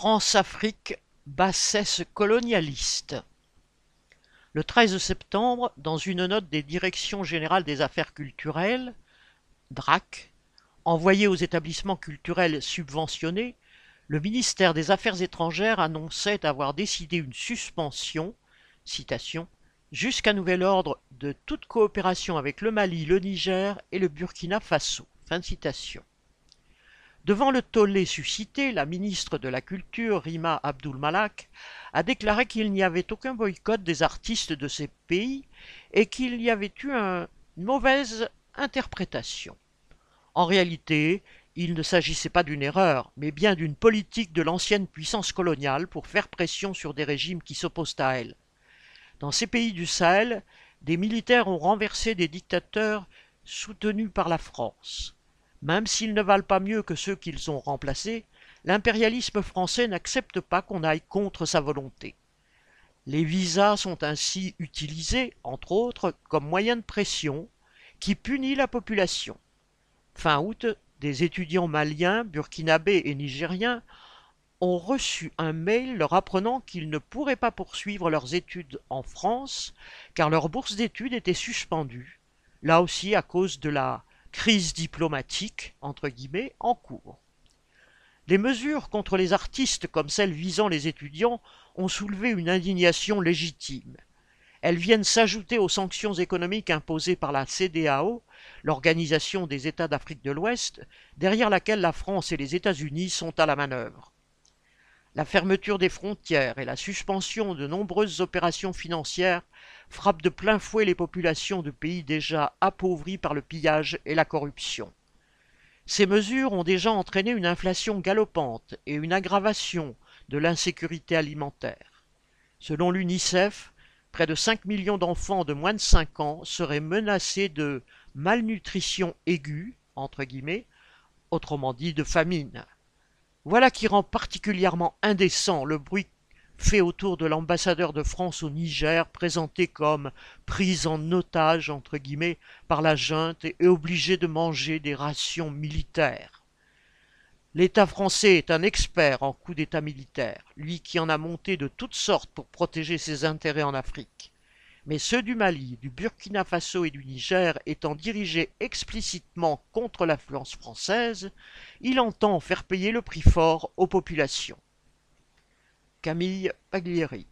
France-Afrique, bassesse colonialiste. Le 13 septembre, dans une note des Directions générales des affaires culturelles, DRAC, envoyée aux établissements culturels subventionnés, le ministère des Affaires étrangères annonçait avoir décidé une suspension, jusqu'à nouvel ordre de toute coopération avec le Mali, le Niger et le Burkina Faso. Fin de citation. Devant le tollé suscité, la ministre de la Culture, Rima Abdul-Malak, a déclaré qu'il n'y avait aucun boycott des artistes de ces pays et qu'il y avait eu une mauvaise interprétation. En réalité, il ne s'agissait pas d'une erreur, mais bien d'une politique de l'ancienne puissance coloniale pour faire pression sur des régimes qui s'opposent à elle. Dans ces pays du Sahel, des militaires ont renversé des dictateurs soutenus par la France. Même s'ils ne valent pas mieux que ceux qu'ils ont remplacés, l'impérialisme français n'accepte pas qu'on aille contre sa volonté. Les visas sont ainsi utilisés, entre autres, comme moyen de pression qui punit la population. Fin août, des étudiants maliens, burkinabés et nigériens ont reçu un mail leur apprenant qu'ils ne pourraient pas poursuivre leurs études en France car leur bourse d'études était suspendue, là aussi à cause de la crise diplomatique entre guillemets en cours. Les mesures contre les artistes comme celles visant les étudiants ont soulevé une indignation légitime. Elles viennent s'ajouter aux sanctions économiques imposées par la CDAO, l'Organisation des États d'Afrique de l'Ouest, derrière laquelle la France et les États-Unis sont à la manœuvre. La fermeture des frontières et la suspension de nombreuses opérations financières frappent de plein fouet les populations de pays déjà appauvris par le pillage et la corruption. Ces mesures ont déjà entraîné une inflation galopante et une aggravation de l'insécurité alimentaire. Selon l'UNICEF, près de 5 millions d'enfants de moins de 5 ans seraient menacés de malnutrition aiguë, entre guillemets, autrement dit de famine. Voilà qui rend particulièrement indécent le bruit fait autour de l'ambassadeur de France au Niger, présenté comme pris en otage entre guillemets par la junte et obligé de manger des rations militaires. L'État français est un expert en coups d'État militaire, lui qui en a monté de toutes sortes pour protéger ses intérêts en Afrique mais ceux du Mali, du Burkina Faso et du Niger étant dirigés explicitement contre l'influence française, il entend faire payer le prix fort aux populations. Camille Paglieri